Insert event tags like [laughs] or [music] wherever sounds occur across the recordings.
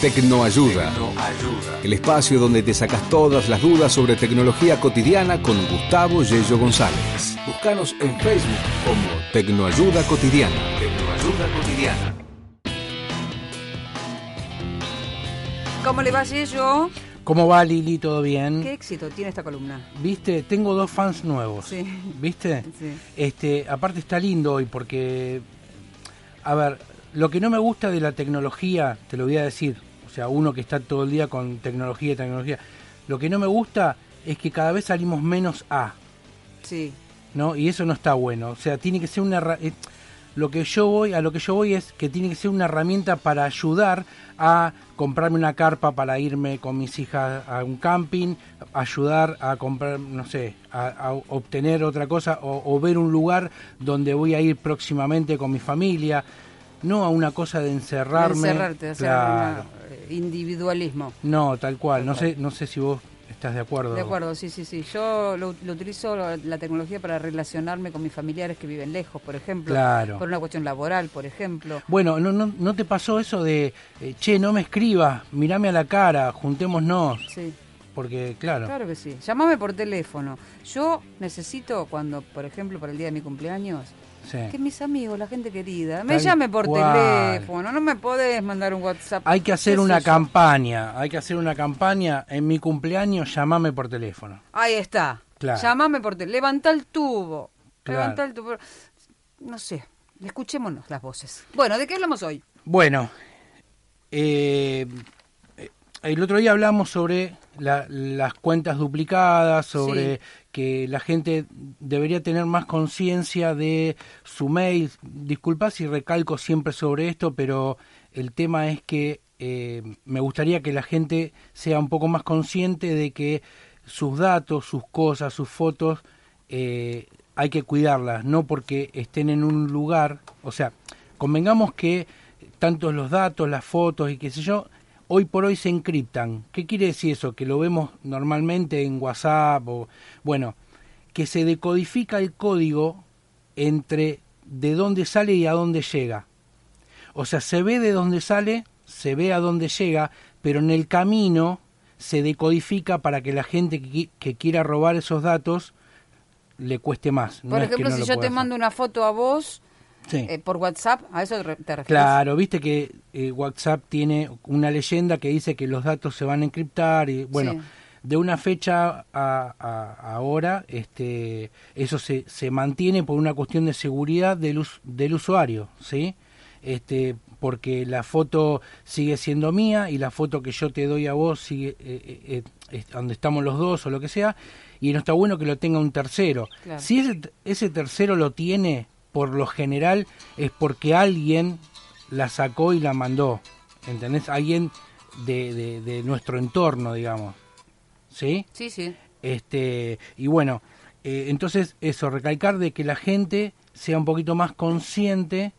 Tecnoayuda. El espacio donde te sacas todas las dudas sobre tecnología cotidiana con Gustavo Yello González. Búscanos en Facebook como Tecnoayuda Cotidiana. Tecnoayuda Cotidiana. ¿Cómo le va yo? ¿Cómo va Lili? ¿Todo bien? ¿Qué éxito tiene esta columna? Viste, tengo dos fans nuevos. Sí. ¿Viste? Sí. Este, aparte está lindo hoy porque, a ver, lo que no me gusta de la tecnología, te lo voy a decir, o sea, uno que está todo el día con tecnología y tecnología, lo que no me gusta es que cada vez salimos menos a, Sí. ¿no? Y eso no está bueno. O sea, tiene que ser una eh, lo que yo voy, a lo que yo voy es que tiene que ser una herramienta para ayudar a comprarme una carpa para irme con mis hijas a un camping, ayudar a comprar, no sé, a, a obtener otra cosa o, o ver un lugar donde voy a ir próximamente con mi familia, no a una cosa de encerrarme. Encerrarte, hacer Claro. una- eh, individualismo. No, tal cual. No sé, no sé si vos estás de acuerdo. De acuerdo, sí, sí, sí. Yo lo, lo utilizo la, la tecnología para relacionarme con mis familiares que viven lejos, por ejemplo. Claro. Por una cuestión laboral, por ejemplo. Bueno, ¿no, no, ¿no te pasó eso de, eh, che, no me escribas, mirame a la cara, juntémonos? Sí, Porque, claro, claro que sí. Llámame por teléfono. Yo necesito cuando, por ejemplo, para el día de mi cumpleaños, sí. que mis amigos, la gente querida, me llame por cual. teléfono. No me podés mandar un WhatsApp. hay que hacer ¿Qué una campaña, hay que hacer una campaña en mi cumpleaños, llamame por teléfono. Ahí está. Claro. Llamame por teléfono. Levanta el tubo. Claro. Levanta el tubo. No sé. Escuchémonos las voces. Bueno, ¿de qué hablamos hoy? Bueno, eh, eh, el otro día hablamos sobre la- las cuentas duplicadas, sobre Sí. Que la gente debería tener más conciencia de su mail. Disculpa si recalco siempre sobre esto, pero el tema es que eh, me gustaría que la gente sea un poco más consciente de que sus datos, sus cosas, sus fotos, eh, hay que cuidarlas, no porque estén en un lugar, o sea, convengamos que tanto los datos, las fotos y qué sé yo, hoy por hoy se encriptan. ¿Qué quiere decir eso? Que lo vemos normalmente en WhatsApp o, bueno, que se decodifica el código entre de dónde sale y a dónde llega. O sea, se ve de dónde sale, se ve a dónde llega, pero en el camino se decodifica para que la gente que, que quiera robar esos datos le cueste más. No Por es que ejemplo, no si yo te hacer. mando una foto a vos Sí. eh, por WhatsApp, ¿a eso te re- te refieres? Claro, viste que eh, WhatsApp tiene una leyenda que dice que los datos se van a encriptar y bueno, Sí. de una fecha a, a- ahora este eso se, se mantiene por una cuestión de seguridad del, us- del usuario, ¿sí? Este, porque la foto sigue siendo mía y la foto que yo te doy a vos sigue eh, donde estamos los dos o lo que sea y no está bueno que lo tenga un tercero. Claro. Si ese, ese tercero lo tiene, por lo general es porque alguien la sacó y la mandó, ¿entendés? Alguien de, de, de nuestro entorno, digamos, ¿sí? Sí, sí. Este, y bueno, eh, entonces eso, recalcar de que la gente sea un poquito más consciente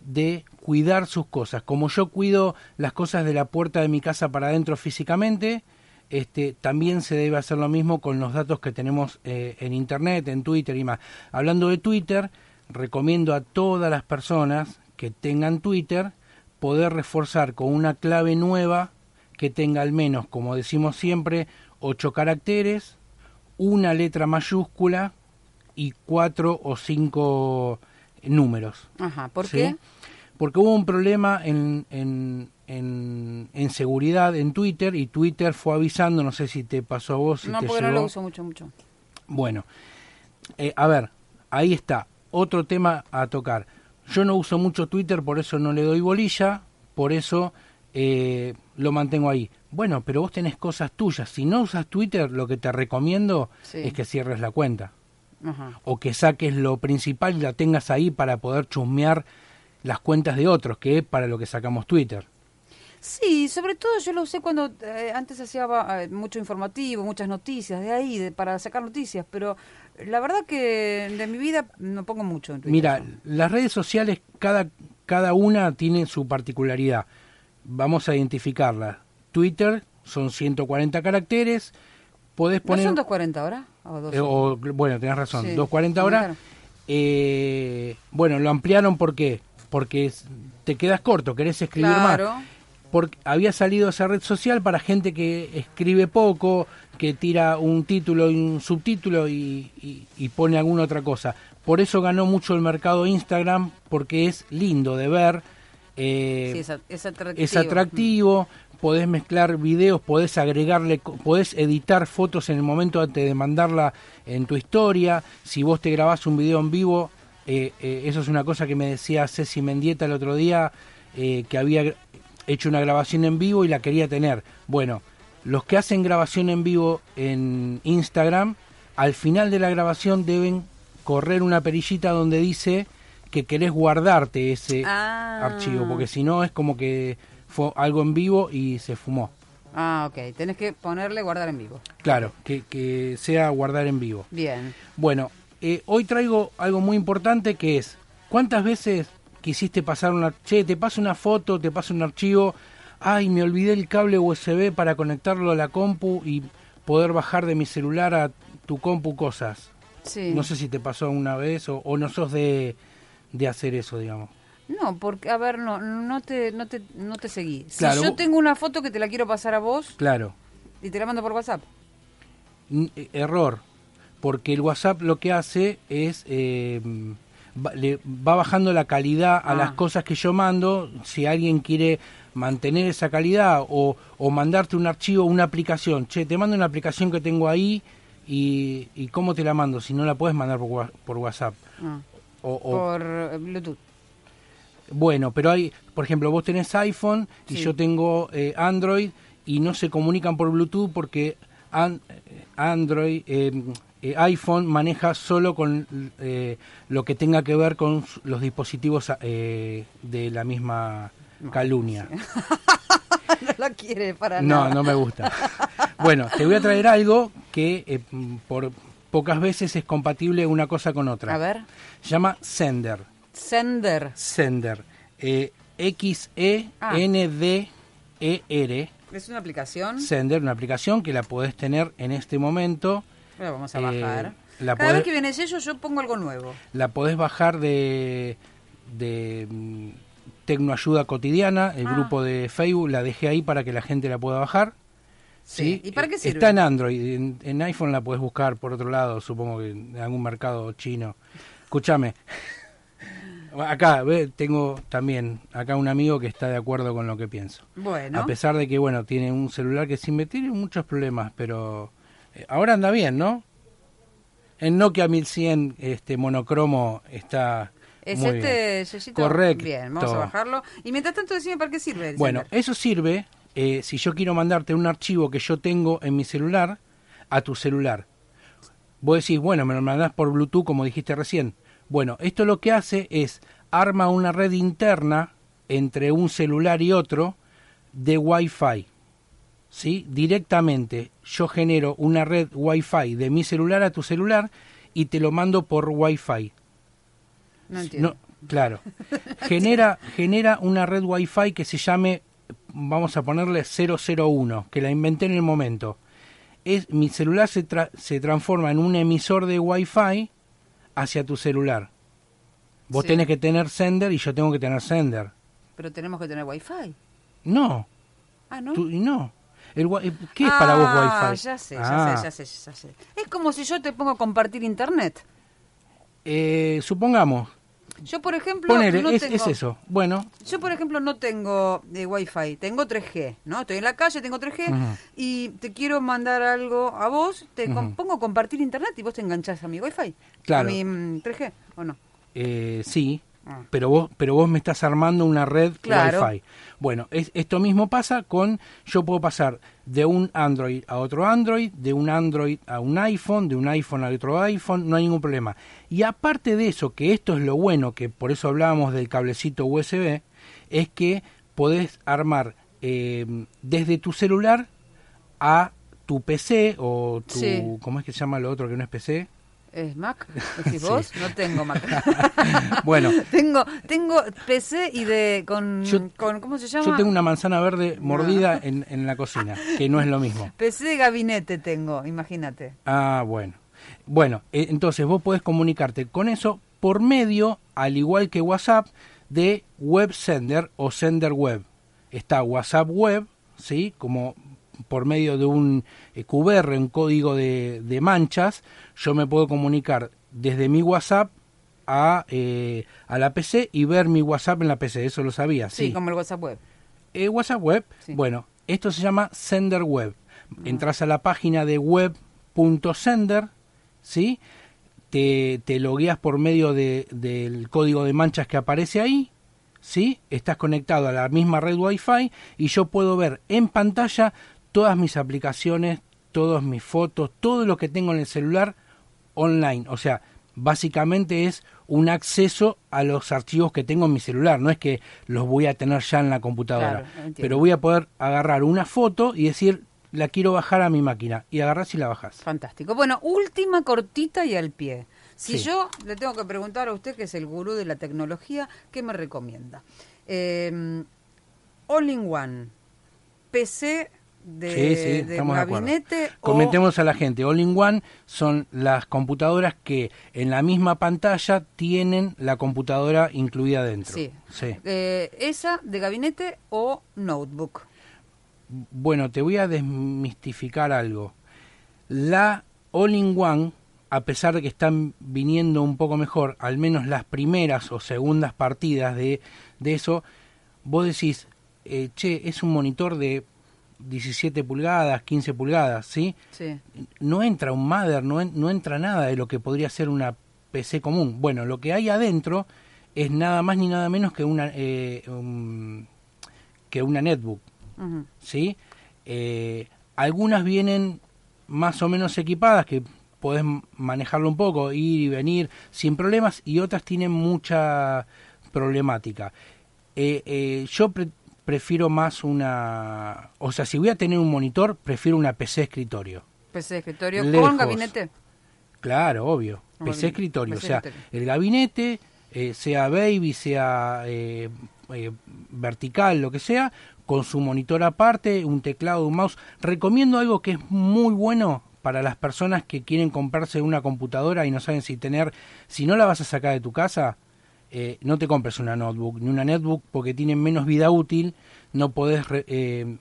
de cuidar sus cosas. Como yo cuido las cosas de la puerta de mi casa para adentro físicamente, este, también se debe hacer lo mismo con los datos que tenemos eh, en Internet, en Twitter y más. Hablando de Twitter, recomiendo a todas las personas que tengan Twitter poder reforzar con una clave nueva que tenga al menos, como decimos siempre, ocho caracteres, una letra mayúscula y cuatro o cinco números. Ajá, ¿por ¿sí? qué? Porque hubo un problema en, en, en, en seguridad en Twitter y Twitter fue avisando, no sé si te pasó a vos, si no, te porque no lo uso mucho, mucho. Bueno, eh, a ver, ahí está, otro tema a tocar. Yo no uso mucho Twitter, por eso no le doy bolilla, por eso eh, lo mantengo ahí. Bueno, pero vos tenés cosas tuyas. Si no usas Twitter, lo que te recomiendo Sí. es que cierres la cuenta. Ajá. O que saques lo principal y la tengas ahí para poder chusmear las cuentas de otros, que es para lo que sacamos Twitter. Sí, sobre todo yo lo usé cuando eh, antes hacía eh, mucho informativo, muchas noticias, de ahí, de, para sacar noticias, pero la verdad que de mi vida no pongo mucho en Twitter. Mira, las redes sociales, cada, cada una tiene su particularidad. Vamos a identificarla. Twitter son 140 caracteres, podés poner... ¿No son 240 ahora? O, eh, bueno, tenés razón, 240 horas. bueno, lo ampliaron ¿por qué? Porque te quedas corto, querés escribir claro. más porque había salido esa red social para gente que escribe poco, que tira un título y un subtítulo y, pone alguna otra cosa. Por eso ganó mucho el mercado Instagram, porque es lindo de ver. Eh, es, atractivo. es atractivo. Podés mezclar videos, podés agregarle, podés editar fotos en el momento antes de mandarla en tu historia. Si vos te grabás un video en vivo, eh, eh, eso es una cosa que me decía Ceci Mendieta el otro día, que había hecho una grabación en vivo y la quería tener. Bueno, los que hacen grabación en vivo en Instagram, al final de la grabación deben correr una perillita donde dice que querés guardarte ese ah. archivo, porque si no es como que fue algo en vivo y se fumó. Ah, ok. Tenés que ponerle guardar en vivo. Claro, que, que sea guardar en vivo. Bien. Bueno, eh, hoy traigo algo muy importante que es, ¿cuántas veces quisiste pasar una, che, te paso una foto, te paso un archivo, ay, me olvidé el cable USB para conectarlo a la compu y poder bajar de mi celular a tu compu cosas. Sí. No sé si te pasó una vez o, no sos de, de hacer eso, digamos. No, porque, a ver, no, no te, no te, no te seguí. Si yo tengo una foto que te la quiero pasar a vos. Claro. Y te la mando por WhatsApp. E, error. Porque el WhatsApp lo que hace es eh, va, le va bajando la calidad a las ah. cosas que yo mando. Si alguien quiere mantener esa calidad o, o mandarte un archivo, una aplicación, che, te mando una aplicación que tengo ahí y, y cómo te la mando, si no la puedes mandar por, por WhatsApp. Ah. O, por eh, Bluetooth. Bueno, pero hay, por ejemplo, vos tenés iPhone y yo tengo eh, Android y no se comunican por Bluetooth porque Android, eh, eh, iPhone maneja solo con eh, lo que tenga que ver con los dispositivos eh, de la misma calumnia. [laughs] no lo quiere para nada. No, no me gusta. bueno, te voy a traer [laughs] algo que por pocas veces es compatible una cosa con otra. A ver. Se llama Sender. Sender. Sender. X-E-N-D-E-R. ¿Es una aplicación? Sender, una aplicación que la podés tener en este momento vamos a bajar. Eh, Cada vez que viene eso yo pongo algo nuevo. La podés bajar de, de mm, Tecnoayuda Cotidiana, el ah. grupo de Facebook, la dejé ahí para que la gente la pueda bajar. Sí. ¿Y para qué sirve? Está en Android, en, iPhone la podés buscar por otro lado, supongo que en algún mercado chino. Escúchame. [laughs] Acá tengo también acá un amigo que está de acuerdo con lo que pienso. Bueno. A pesar de que bueno, tiene un celular que sin meter muchos problemas, pero Ahora anda bien, ¿no? En Nokia 1100 este monocromo está ¿Es muy este bien. Correcto. Bien, vamos a bajarlo. Y mientras tanto, decime para qué sirve. Bueno, eso sirve eh, si yo quiero mandarte un archivo que yo tengo en mi celular a tu celular. Vos decís, bueno, me lo mandás por Bluetooth como dijiste recién. Bueno, esto lo que hace es arma una red interna entre un celular y otro de Wi-Fi. ¿Sí? directamente yo genero una red Wi-Fi de mi celular a tu celular y te lo mando por Wi-Fi. No entiendo. claro. [laughs] genera, genera una red Wi-Fi que se llame, vamos a ponerle 001, que la inventé en el momento. Es, mi celular se, se transforma en un emisor de Wi-Fi hacia tu celular. Vos tenés que tener sender y yo tengo que tener sender. Pero tenemos que tener Wi-Fi. No. Ah, no. no. ¿Qué es para vos ah, Wi-Fi? Ya sé, ya sé, ah. ya sé, ya sé. Es como si yo te pongo a compartir internet. Eh, supongamos. Yo, por ejemplo, no es, tengo, es, eso. Bueno. Yo, por ejemplo, no tengo eh, Wi-Fi, tengo 3G, ¿no? Estoy en la calle, tengo 3G y te quiero mandar algo a vos, te pongo a compartir internet y vos te enganchás a mi Wi-Fi. Claro. A mi 3G, mm, ¿o no? Eh, sí. Ah. Pero vos, pero vos me estás armando una red claro. Wi-Fi. Bueno, es, esto mismo pasa con, yo puedo pasar de un Android a otro Android, de un Android a un iPhone, de un iPhone a otro iPhone, no hay ningún problema. Y aparte de eso, que esto es lo bueno, que por eso hablábamos del cablecito USB, es que podés armar eh, desde tu celular a tu PC o tu, ¿cómo es que se llama lo otro que no es PC? ¿Es Mac? [laughs] ¿Decís vos? No tengo Mac. [laughs] bueno. [laughs] tengo tengo PC y de con, con, ¿cómo se llama? Yo tengo una manzana verde mordida en, en la cocina, que no es lo mismo. PC de gabinete tengo, imagínate. Ah, bueno. Bueno, eh, entonces vos podés comunicarte con eso por medio, al igual que WhatsApp, de Web Sender o Sender Web. Está WhatsApp Web, ¿sí? Como por medio de un eh, QR, un código de, de, manchas, yo me puedo comunicar desde mi WhatsApp a, eh, a la PC y ver mi WhatsApp en la PC. Eso lo sabía, sí. Sí, como el WhatsApp Web. Eh, WhatsApp Web, bueno, esto se llama Sender Web. Mm. Entras a la página de web.sender, ¿sí? Te, te logueas por medio de, del código de manchas que aparece ahí, ¿sí? Estás conectado a la misma red Wi-Fi y yo puedo ver en pantalla todas mis aplicaciones, todas mis fotos, todo lo que tengo en el celular online. O sea, básicamente es un acceso a los archivos que tengo en mi celular. No es que los voy a tener ya en la computadora, pero voy a poder agarrar una foto y decir, la quiero bajar a mi máquina y agarras y la bajas. Fantástico. Bueno, última cortita y al pie. Si yo le tengo que preguntar a usted, que es el gurú de la tecnología, ¿qué me recomienda? Eh, all in one, PC de, sí, gabinete. Comentemos a la gente, All in One son las computadoras que en la misma pantalla tienen la computadora incluida dentro. Sí. Eh, ¿Esa de gabinete o notebook? Bueno, te voy a desmistificar algo. La All in One, a pesar de que están viniendo un poco mejor, al menos las primeras o segundas partidas de, de eso, vos decís, eh, che, es un monitor de 17 pulgadas, 15 pulgadas, ¿sí? Sí. No entra un Mother, no, no entra nada de lo que podría ser una PC común. Bueno, lo que hay adentro es nada más ni nada menos que una eh, que una netbook, ¿sí? Eh, algunas vienen más o menos equipadas que podés manejarlo un poco, ir y venir sin problemas y otras tienen mucha problemática. Eh, eh, yo prefiero más una... O sea, si voy a tener un monitor, prefiero una PC escritorio. PC escritorio con gabinete. Claro, obvio. PC escritorio. o sea, el gabinete, eh, sea baby, sea eh, eh, vertical, lo que sea, con su monitor aparte, un teclado, un mouse. Recomiendo algo que es muy bueno para las personas que quieren comprarse una computadora y no saben si tener, si no la vas a sacar de tu casa, eh, no te compres una notebook ni una netbook porque tienen menos vida útil, no podés, eh,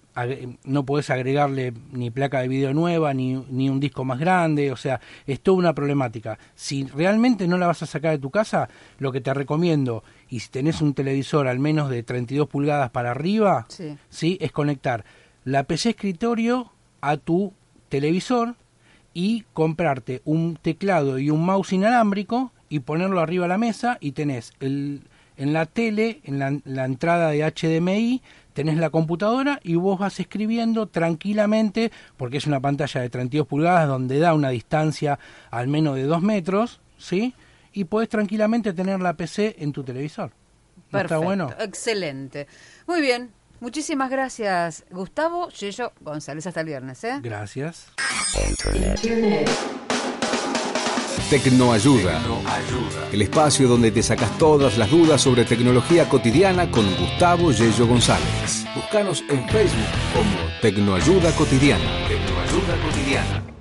no podés agregarle ni placa de video nueva ni, ni un disco más grande, o sea, es toda una problemática. Si realmente no la vas a sacar de tu casa, lo que te recomiendo, y si tenés un televisor al menos de 32 pulgadas para arriba, sí. es conectar la PC escritorio a tu televisor y comprarte un teclado y un mouse inalámbrico y ponerlo arriba de la mesa y tenés el, en la tele, en la, entrada de HDMI, tenés la computadora y vos vas escribiendo tranquilamente, porque es una pantalla de 32 pulgadas donde da una distancia al menos de 2 metros, ¿sí? Y podés tranquilamente tener la PC en tu televisor. Perfecto, está bueno? Excelente. Muy bien. Muchísimas gracias, Gustavo Yello González. Hasta el viernes, ¿eh? Gracias. Tecnoayuda. El espacio donde te sacas todas las dudas sobre tecnología cotidiana con Gustavo Yello González. Búscanos en Facebook como Tecnoayuda Cotidiana. Tecnoayuda Cotidiana.